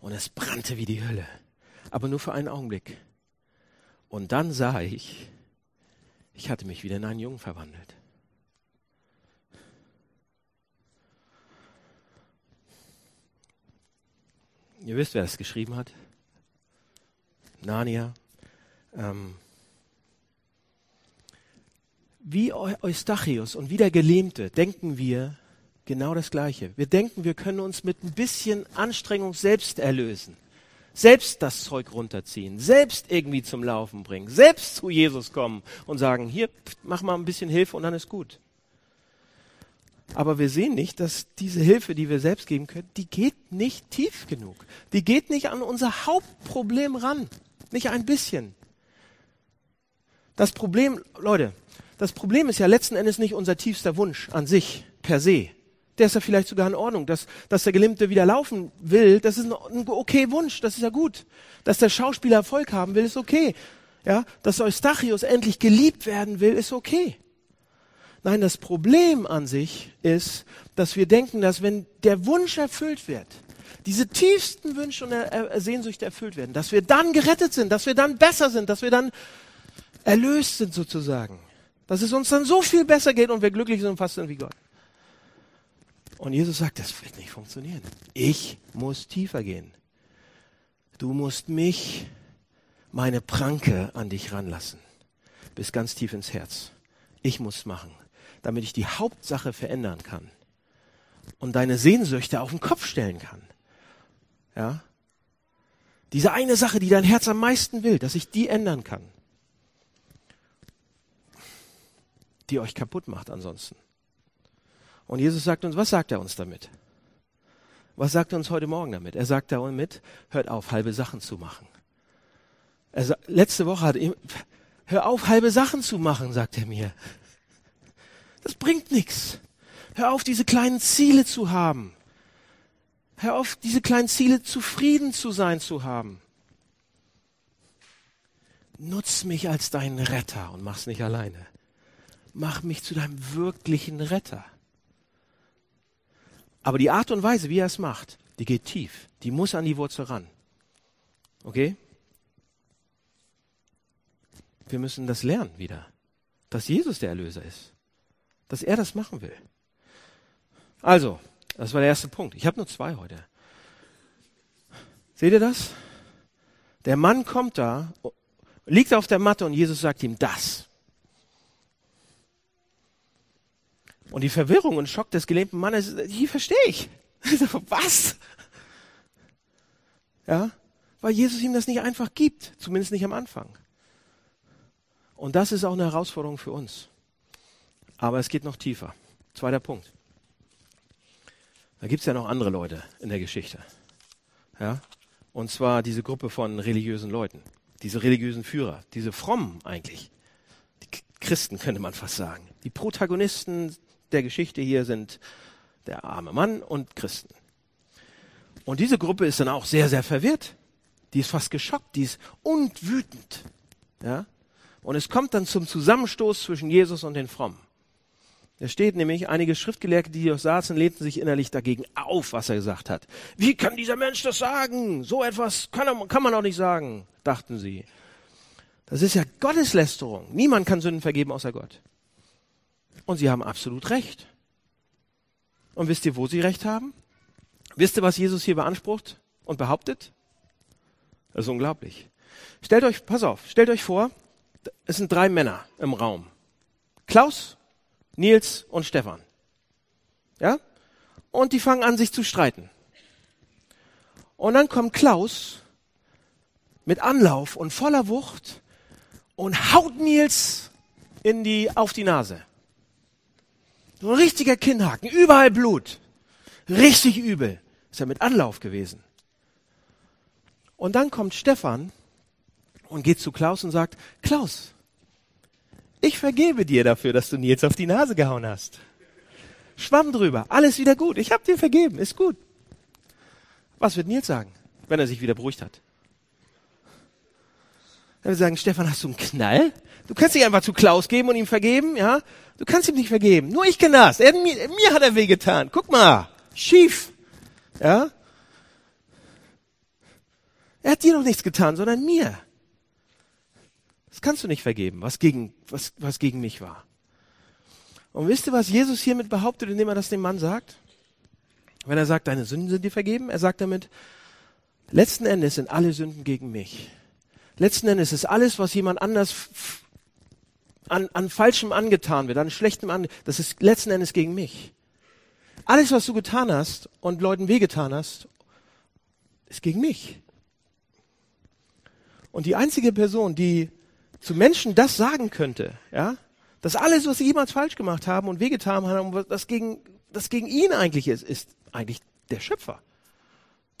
Und es brannte wie die Hölle aber nur für einen Augenblick. Und dann sah ich, ich hatte mich wieder in einen Jungen verwandelt. Ihr wisst, wer es geschrieben hat? Narnia. Ähm, wie Eustachius und wie der Gelähmte denken wir genau das Gleiche. Wir denken, wir können uns mit ein bisschen Anstrengung selbst erlösen selbst das Zeug runterziehen, selbst irgendwie zum Laufen bringen, selbst zu Jesus kommen und sagen, hier, mach mal ein bisschen Hilfe und dann ist gut. Aber wir sehen nicht, dass diese Hilfe, die wir selbst geben können, die geht nicht tief genug. Die geht nicht an unser Hauptproblem ran. Nicht ein bisschen. Das Problem, Leute, das Problem ist ja letzten Endes nicht unser tiefster Wunsch an sich, per se. Der ist ja vielleicht sogar in Ordnung. Dass, dass der Gelähmte wieder laufen will, das ist ein, ein okay Wunsch, das ist ja gut. Dass der Schauspieler Erfolg haben will, ist okay. Ja, dass Eustachius endlich geliebt werden will, ist okay. Nein, das Problem an sich ist, dass wir denken, dass wenn der Wunsch erfüllt wird, diese tiefsten Wünsche und Sehnsüchte erfüllt werden, dass wir dann gerettet sind, dass wir dann besser sind, dass wir dann erlöst sind sozusagen. Dass es uns dann so viel besser geht und wir glücklich sind und fast sind wie Gott. Und Jesus sagt, das wird nicht funktionieren. Ich muss tiefer gehen. Du musst mich, meine Pranke an dich ranlassen. Bis ganz tief ins Herz. Ich muss machen, damit ich die Hauptsache verändern kann. Und deine Sehnsüchte auf den Kopf stellen kann. Ja? Diese eine Sache, die dein Herz am meisten will, dass ich die ändern kann. Die euch kaputt macht ansonsten. Und Jesus sagt uns, was sagt er uns damit? Was sagt er uns heute Morgen damit? Er sagt damit, hört auf, halbe Sachen zu machen. Er, letzte Woche hat er, hör auf, halbe Sachen zu machen, sagt er mir. Das bringt nichts. Hör auf, diese kleinen Ziele zu haben. Hör auf, diese kleinen Ziele zufrieden zu sein zu haben. Nutz mich als deinen Retter und mach's nicht alleine. Mach mich zu deinem wirklichen Retter. Aber die Art und Weise, wie er es macht, die geht tief. Die muss an die Wurzel ran. Okay? Wir müssen das lernen wieder. Dass Jesus der Erlöser ist. Dass er das machen will. Also, das war der erste Punkt. Ich habe nur zwei heute. Seht ihr das? Der Mann kommt da, liegt auf der Matte und Jesus sagt ihm das. Und die Verwirrung und Schock des gelähmten Mannes, die verstehe ich. Was? Ja, weil Jesus ihm das nicht einfach gibt, zumindest nicht am Anfang. Und das ist auch eine Herausforderung für uns. Aber es geht noch tiefer. Zweiter Punkt. Da gibt es ja noch andere Leute in der Geschichte. Ja? Und zwar diese Gruppe von religiösen Leuten, diese religiösen Führer, diese Frommen eigentlich. Die Christen könnte man fast sagen. Die Protagonisten der Geschichte hier sind der arme Mann und Christen. Und diese Gruppe ist dann auch sehr, sehr verwirrt. Die ist fast geschockt, die ist und wütend. Ja? Und es kommt dann zum Zusammenstoß zwischen Jesus und den Frommen. Da steht nämlich, einige Schriftgelehrte, die hier saßen, lehnten sich innerlich dagegen auf, was er gesagt hat. Wie kann dieser Mensch das sagen? So etwas kann, kann man auch nicht sagen, dachten sie. Das ist ja Gotteslästerung. Niemand kann Sünden vergeben außer Gott. Und sie haben absolut recht. Und wisst ihr, wo sie recht haben? Wisst ihr, was Jesus hier beansprucht und behauptet? Das ist unglaublich. Stellt euch, pass auf, stellt euch vor, es sind drei Männer im Raum. Klaus, Nils und Stefan. Ja? Und die fangen an, sich zu streiten. Und dann kommt Klaus mit Anlauf und voller Wucht und haut Nils in die, auf die Nase. So ein richtiger Kinnhaken, überall Blut. Richtig übel. Ist ja mit Anlauf gewesen. Und dann kommt Stefan und geht zu Klaus und sagt, Klaus, ich vergebe dir dafür, dass du Nils auf die Nase gehauen hast. Schwamm drüber, alles wieder gut. Ich hab dir vergeben, ist gut. Was wird Nils sagen, wenn er sich wieder beruhigt hat? Er wird sagen, Stefan, hast du einen Knall? Du kannst nicht einfach zu Klaus geben und ihm vergeben, ja? Du kannst ihm nicht vergeben. Nur ich kann das. Er, mir, mir hat er wehgetan. Guck mal. Schief. Ja? Er hat dir noch nichts getan, sondern mir. Das kannst du nicht vergeben, was gegen, was, was gegen mich war. Und wisst ihr, was Jesus hiermit behauptet, indem er das dem Mann sagt? Wenn er sagt, deine Sünden sind dir vergeben, er sagt damit, letzten Endes sind alle Sünden gegen mich. Letzten Endes ist alles, was jemand anders an, an Falschem angetan wird, an Schlechtem an, das ist letzten Endes gegen mich. Alles, was du getan hast und Leuten wehgetan hast, ist gegen mich. Und die einzige Person, die zu Menschen das sagen könnte, ja, dass alles, was sie jemals falsch gemacht haben und wehgetan haben, das gegen, das gegen ihn eigentlich ist, ist eigentlich der Schöpfer.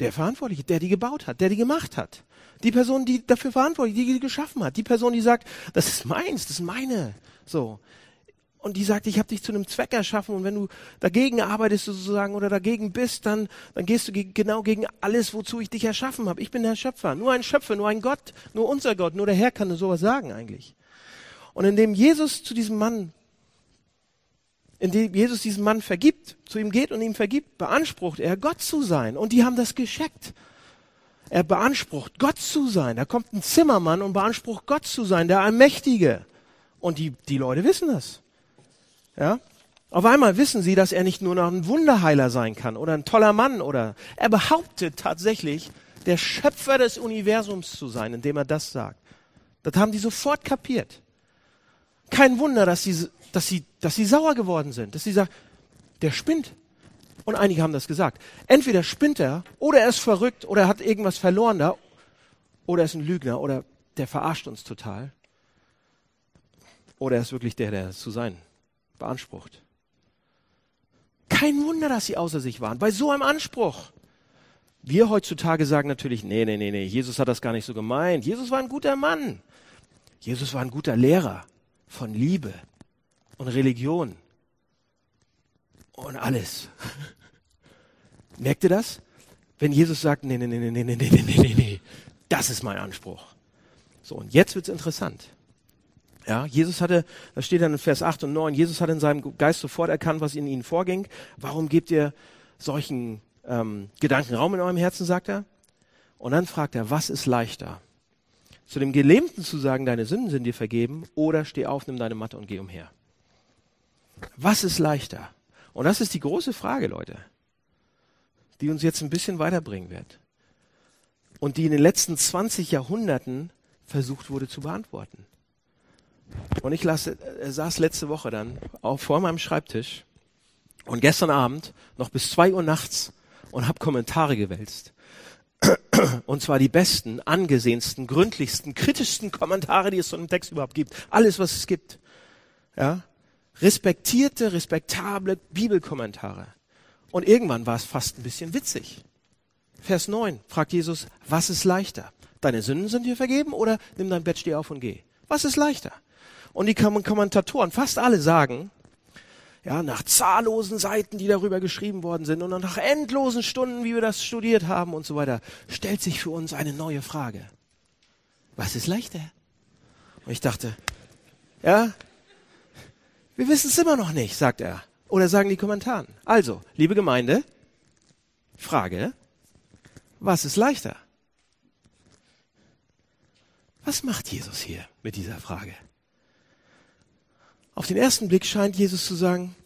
Der Verantwortliche, der die gebaut hat, der die gemacht hat. Die Person, die dafür verantwortlich, die die geschaffen hat. Die Person, die sagt, das ist meins, das ist meine. So. und die sagt, ich habe dich zu einem Zweck erschaffen und wenn du dagegen arbeitest sozusagen oder dagegen bist, dann, dann gehst du ge genau gegen alles, wozu ich dich erschaffen habe. Ich bin der Schöpfer, nur ein Schöpfer, nur ein Gott, nur unser Gott, nur der Herr kann sowas sagen eigentlich. Und indem Jesus zu diesem Mann, indem Jesus diesem Mann vergibt, zu ihm geht und ihm vergibt, beansprucht er, Gott zu sein. Und die haben das gescheckt. Er beansprucht, Gott zu sein. Da kommt ein Zimmermann und beansprucht, Gott zu sein, der Allmächtige. Und die, die Leute wissen das. Ja? Auf einmal wissen sie, dass er nicht nur noch ein Wunderheiler sein kann oder ein toller Mann oder er behauptet tatsächlich, der Schöpfer des Universums zu sein, indem er das sagt. Das haben die sofort kapiert. Kein Wunder, dass sie, dass sie, dass sie sauer geworden sind, dass sie sagen, der spinnt. Und einige haben das gesagt. Entweder spinnt er oder er ist verrückt oder er hat irgendwas verloren da oder er ist ein Lügner oder der verarscht uns total. Oder er ist wirklich der, der zu sein beansprucht. Kein Wunder, dass sie außer sich waren, bei so einem Anspruch. Wir heutzutage sagen natürlich, nee, nee, nee, nee, Jesus hat das gar nicht so gemeint. Jesus war ein guter Mann. Jesus war ein guter Lehrer von Liebe und Religion und alles. Merkt ihr das? Wenn Jesus sagt, nee, nee, nee, nee, nee, nee, nee, nee, nee, das ist mein Anspruch. So, und jetzt wird's interessant. Ja, Jesus hatte, das steht dann in Vers 8 und 9, Jesus hat in seinem Geist sofort erkannt, was in ihnen vorging. Warum gebt ihr solchen ähm, Gedanken Raum in eurem Herzen, sagt er. Und dann fragt er, was ist leichter? Zu dem Gelähmten zu sagen, deine Sünden sind dir vergeben, oder steh auf, nimm deine Matte und geh umher. Was ist leichter? Und das ist die große Frage, Leute, die uns jetzt ein bisschen weiterbringen wird. Und die in den letzten 20 Jahrhunderten versucht wurde zu beantworten. Und ich las, äh, saß letzte Woche dann auch vor meinem Schreibtisch und gestern Abend noch bis zwei Uhr nachts und habe Kommentare gewälzt. Und zwar die besten, angesehensten, gründlichsten, kritischsten Kommentare, die es zu einem Text überhaupt gibt. Alles, was es gibt. Ja? Respektierte, respektable Bibelkommentare. Und irgendwann war es fast ein bisschen witzig. Vers 9 fragt Jesus, was ist leichter? Deine Sünden sind dir vergeben oder nimm dein Bett, steh auf und geh? Was ist leichter? Und die Kommentatoren, fast alle sagen, ja, nach zahllosen Seiten, die darüber geschrieben worden sind und nach endlosen Stunden, wie wir das studiert haben und so weiter, stellt sich für uns eine neue Frage. Was ist leichter? Und ich dachte, ja, wir wissen es immer noch nicht, sagt er. Oder sagen die Kommentaren. Also, liebe Gemeinde, Frage, was ist leichter? Was macht Jesus hier mit dieser Frage? Auf den ersten Blick scheint Jesus zu sagen,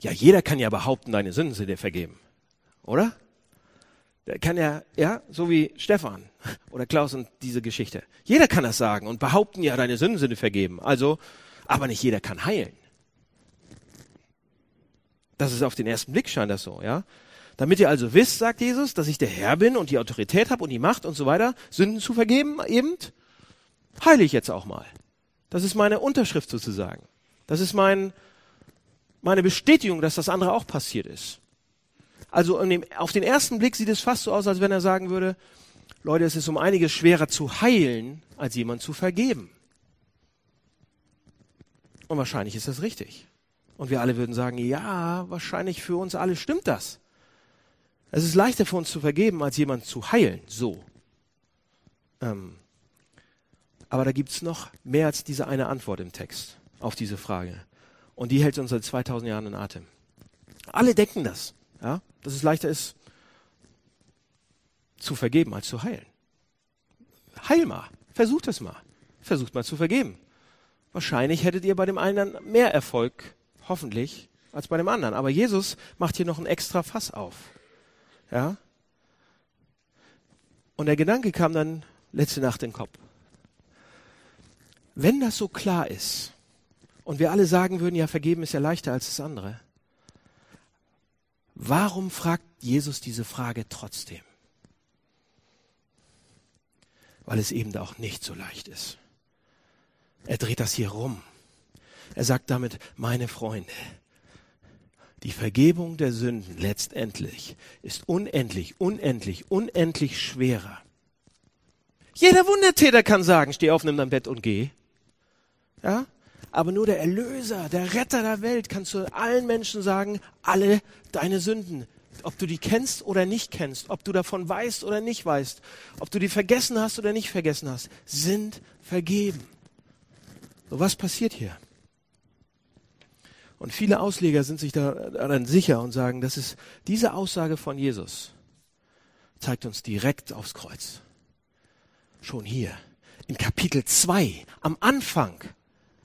ja, jeder kann ja behaupten, deine Sünden sind dir vergeben. Oder? Der kann ja, ja, so wie Stefan oder Klaus und diese Geschichte. Jeder kann das sagen und behaupten, ja, deine Sünden sind dir vergeben. Also, aber nicht jeder kann heilen. Das ist auf den ersten Blick scheint das so, ja. Damit ihr also wisst, sagt Jesus, dass ich der Herr bin und die Autorität habe und die Macht und so weiter, Sünden zu vergeben, eben, heile ich jetzt auch mal. Das ist meine Unterschrift sozusagen. Das ist mein, meine Bestätigung, dass das andere auch passiert ist. Also dem, auf den ersten Blick sieht es fast so aus, als wenn er sagen würde, Leute, es ist um einiges schwerer zu heilen, als jemand zu vergeben. Und wahrscheinlich ist das richtig. Und wir alle würden sagen, ja, wahrscheinlich für uns alle stimmt das. Es ist leichter für uns zu vergeben, als jemand zu heilen. So. Ähm, aber da gibt's noch mehr als diese eine Antwort im Text auf diese Frage. Und die hält uns seit 2000 Jahren in Atem. Alle denken das, ja, dass es leichter ist, zu vergeben als zu heilen. Heil mal. Versucht es mal. Versucht mal zu vergeben. Wahrscheinlich hättet ihr bei dem einen mehr Erfolg, hoffentlich, als bei dem anderen. Aber Jesus macht hier noch ein extra Fass auf. Ja? Und der Gedanke kam dann letzte Nacht in den Kopf. Wenn das so klar ist und wir alle sagen würden, ja, vergeben ist ja leichter als das andere, warum fragt Jesus diese Frage trotzdem? Weil es eben auch nicht so leicht ist. Er dreht das hier rum. Er sagt damit, meine Freunde, die Vergebung der Sünden letztendlich ist unendlich, unendlich, unendlich schwerer. Jeder Wundertäter kann sagen, steh auf, nimm dein Bett und geh. Ja? Aber nur der Erlöser, der Retter der Welt kann zu allen Menschen sagen, alle deine Sünden, ob du die kennst oder nicht kennst, ob du davon weißt oder nicht weißt, ob du die vergessen hast oder nicht vergessen hast, sind vergeben. So was passiert hier? Und viele Ausleger sind sich daran sicher und sagen, das ist diese Aussage von Jesus zeigt uns direkt aufs Kreuz. Schon hier in Kapitel 2 am Anfang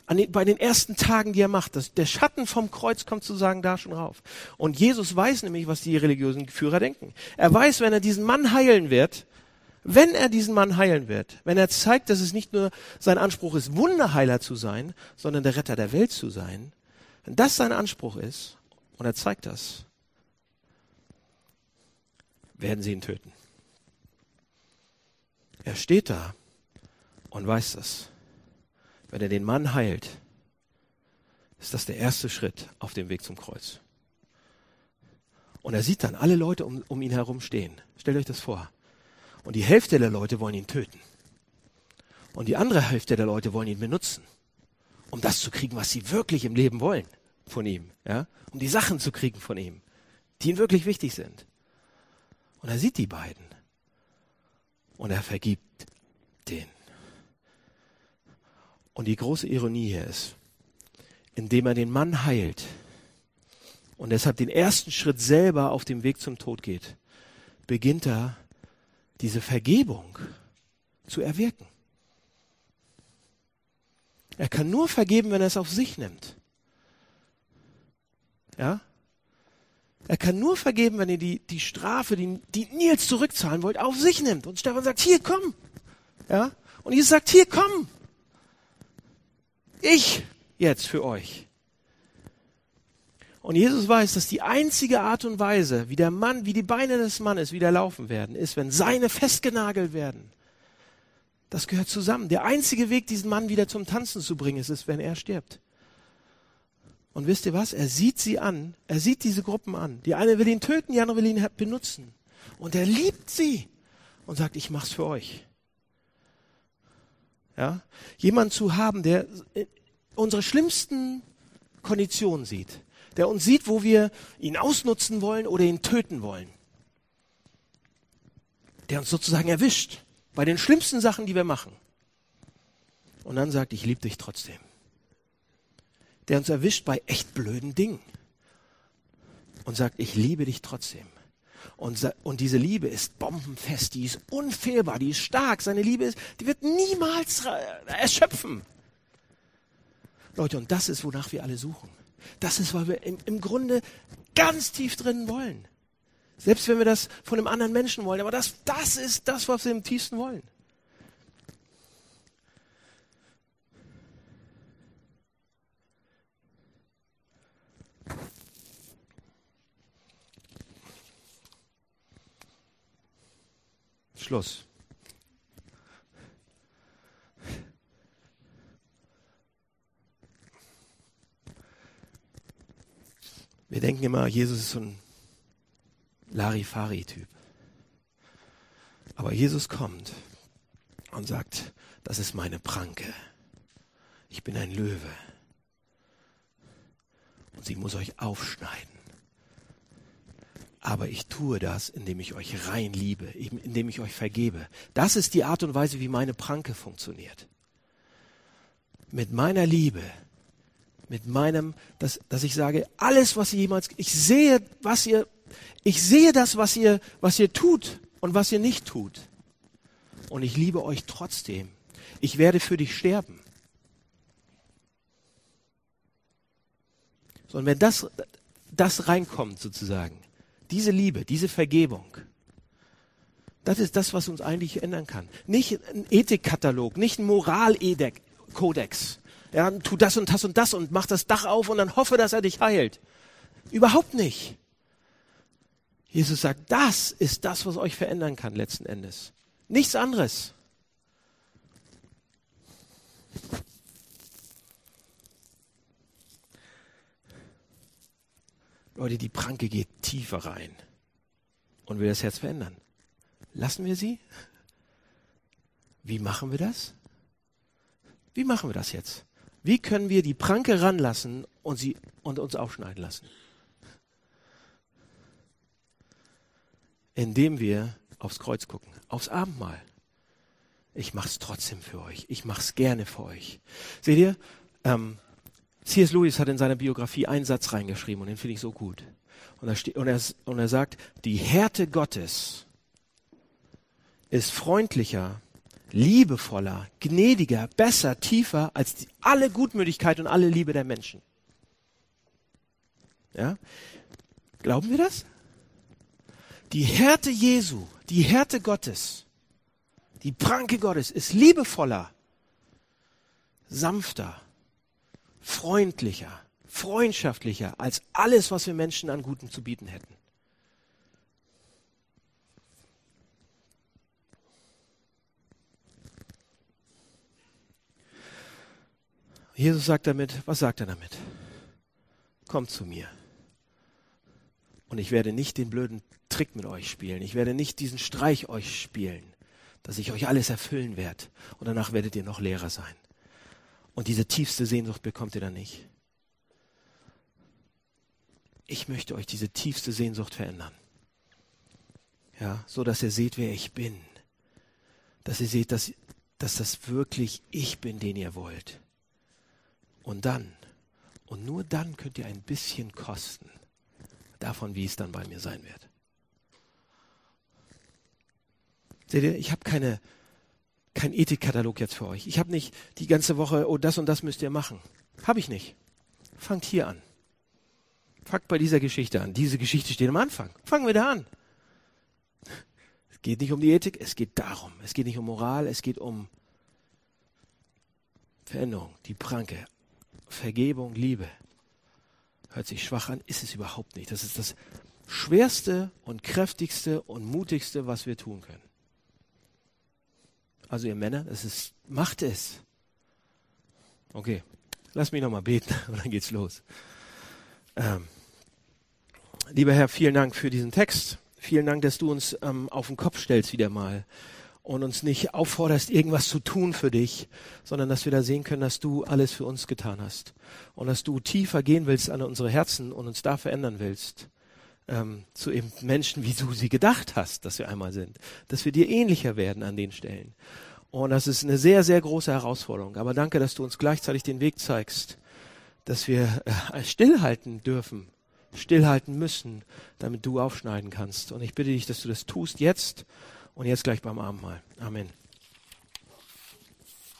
den, bei den ersten Tagen, die er macht. Das, der Schatten vom Kreuz kommt sozusagen da schon rauf. Und Jesus weiß nämlich, was die religiösen Führer denken. Er weiß, wenn er diesen Mann heilen wird, wenn er diesen Mann heilen wird, wenn er zeigt, dass es nicht nur sein Anspruch ist, Wunderheiler zu sein, sondern der Retter der Welt zu sein, wenn das sein Anspruch ist, und er zeigt das, werden sie ihn töten. Er steht da und weiß das. Wenn er den Mann heilt, ist das der erste Schritt auf dem Weg zum Kreuz. Und er sieht dann alle Leute um, um ihn herum stehen. Stellt euch das vor. Und die Hälfte der Leute wollen ihn töten. Und die andere Hälfte der Leute wollen ihn benutzen, um das zu kriegen, was sie wirklich im Leben wollen von ihm. Ja? Um die Sachen zu kriegen von ihm, die ihm wirklich wichtig sind. Und er sieht die beiden. Und er vergibt den. Und die große Ironie hier ist, indem er den Mann heilt und deshalb den ersten Schritt selber auf dem Weg zum Tod geht, beginnt er diese Vergebung zu erwirken. Er kann nur vergeben, wenn er es auf sich nimmt. Ja? Er kann nur vergeben, wenn er die, die Strafe, die, die Nils zurückzahlen wollt, auf sich nimmt. Und Stefan sagt, hier, komm. Ja? Und Jesus sagt, hier, komm. Ich jetzt für euch. Und Jesus weiß, dass die einzige Art und Weise, wie der Mann, wie die Beine des Mannes wieder laufen werden, ist, wenn seine festgenagelt werden. Das gehört zusammen. Der einzige Weg, diesen Mann wieder zum Tanzen zu bringen, ist, ist wenn er stirbt. Und wisst ihr was? Er sieht sie an. Er sieht diese Gruppen an. Die eine will ihn töten, die andere will ihn benutzen. Und er liebt sie und sagt, ich mach's für euch. Ja? Jemand zu haben, der unsere schlimmsten Konditionen sieht, der uns sieht, wo wir ihn ausnutzen wollen oder ihn töten wollen, der uns sozusagen erwischt bei den schlimmsten Sachen, die wir machen. Und dann sagt, ich liebe dich trotzdem. Der uns erwischt bei echt blöden Dingen und sagt, ich liebe dich trotzdem. Und, und diese Liebe ist bombenfest, die ist unfehlbar, die ist stark. Seine Liebe ist, die wird niemals erschöpfen. Leute, und das ist, wonach wir alle suchen. Das ist, weil wir im, im Grunde ganz tief drin wollen. Selbst wenn wir das von einem anderen Menschen wollen. Aber das, das ist das, was wir im tiefsten wollen. Schluss. Wir denken immer, Jesus ist so ein Larifari-Typ. Aber Jesus kommt und sagt, das ist meine Pranke. Ich bin ein Löwe. Und sie muss euch aufschneiden. Aber ich tue das, indem ich euch rein liebe, indem ich euch vergebe. Das ist die Art und Weise, wie meine Pranke funktioniert. Mit meiner Liebe mit meinem, dass, dass ich sage, alles, was ihr jemals, ich sehe, was ihr, ich sehe das, was ihr, was ihr tut und was ihr nicht tut. Und ich liebe euch trotzdem. Ich werde für dich sterben. So, und wenn das, das reinkommt sozusagen, diese Liebe, diese Vergebung, das ist das, was uns eigentlich ändern kann. Nicht ein Ethikkatalog, nicht ein Moralkodex, ja, tu das und das und das und mach das Dach auf und dann hoffe, dass er dich heilt. Überhaupt nicht. Jesus sagt, das ist das, was euch verändern kann letzten Endes. Nichts anderes. Leute, die Pranke geht tiefer rein und will das Herz verändern. Lassen wir sie? Wie machen wir das? Wie machen wir das jetzt? Wie können wir die Pranke ranlassen und sie und uns aufschneiden lassen? Indem wir aufs Kreuz gucken, aufs Abendmahl. Ich mach's trotzdem für euch. Ich mach's gerne für euch. Seht ihr? Ähm, C.S. Lewis hat in seiner Biografie einen Satz reingeschrieben und den finde ich so gut. Und er, und, er, und er sagt, die Härte Gottes ist freundlicher, liebevoller, gnädiger, besser, tiefer als die, alle Gutmütigkeit und alle Liebe der Menschen. Ja? Glauben wir das? Die Härte Jesu, die Härte Gottes, die Pranke Gottes ist liebevoller, sanfter, freundlicher, freundschaftlicher als alles, was wir Menschen an Gutem zu bieten hätten. Jesus sagt damit, was sagt er damit? Kommt zu mir. Und ich werde nicht den blöden Trick mit euch spielen. Ich werde nicht diesen Streich euch spielen, dass ich euch alles erfüllen werde. Und danach werdet ihr noch leerer sein. Und diese tiefste Sehnsucht bekommt ihr dann nicht. Ich möchte euch diese tiefste Sehnsucht verändern. Ja, so dass ihr seht, wer ich bin. Dass ihr seht, dass, dass das wirklich ich bin, den ihr wollt. Und dann, und nur dann könnt ihr ein bisschen kosten davon, wie es dann bei mir sein wird. Seht ihr, ich habe keine, kein Ethikkatalog jetzt für euch. Ich habe nicht die ganze Woche, oh, das und das müsst ihr machen. Habe ich nicht. Fangt hier an. Fangt bei dieser Geschichte an. Diese Geschichte steht am Anfang. Fangen wir da an. Es geht nicht um die Ethik, es geht darum. Es geht nicht um Moral, es geht um Veränderung, die Pranke, Vergebung, Liebe. Hört sich schwach an, ist es überhaupt nicht. Das ist das schwerste und kräftigste und mutigste, was wir tun können. Also ihr Männer, das ist, macht es. Okay, lass mich nochmal beten und dann geht's los. Ähm, lieber Herr, vielen Dank für diesen Text. Vielen Dank, dass du uns ähm, auf den Kopf stellst wieder mal und uns nicht aufforderst, irgendwas zu tun für dich, sondern dass wir da sehen können, dass du alles für uns getan hast und dass du tiefer gehen willst an unsere Herzen und uns da verändern willst. Ähm, zu eben Menschen, wie du sie gedacht hast, dass wir einmal sind, dass wir dir ähnlicher werden an den Stellen. Und das ist eine sehr, sehr große Herausforderung. Aber danke, dass du uns gleichzeitig den Weg zeigst, dass wir äh, stillhalten dürfen, stillhalten müssen, damit du aufschneiden kannst. Und ich bitte dich, dass du das tust jetzt und jetzt gleich beim Abendmahl. Amen.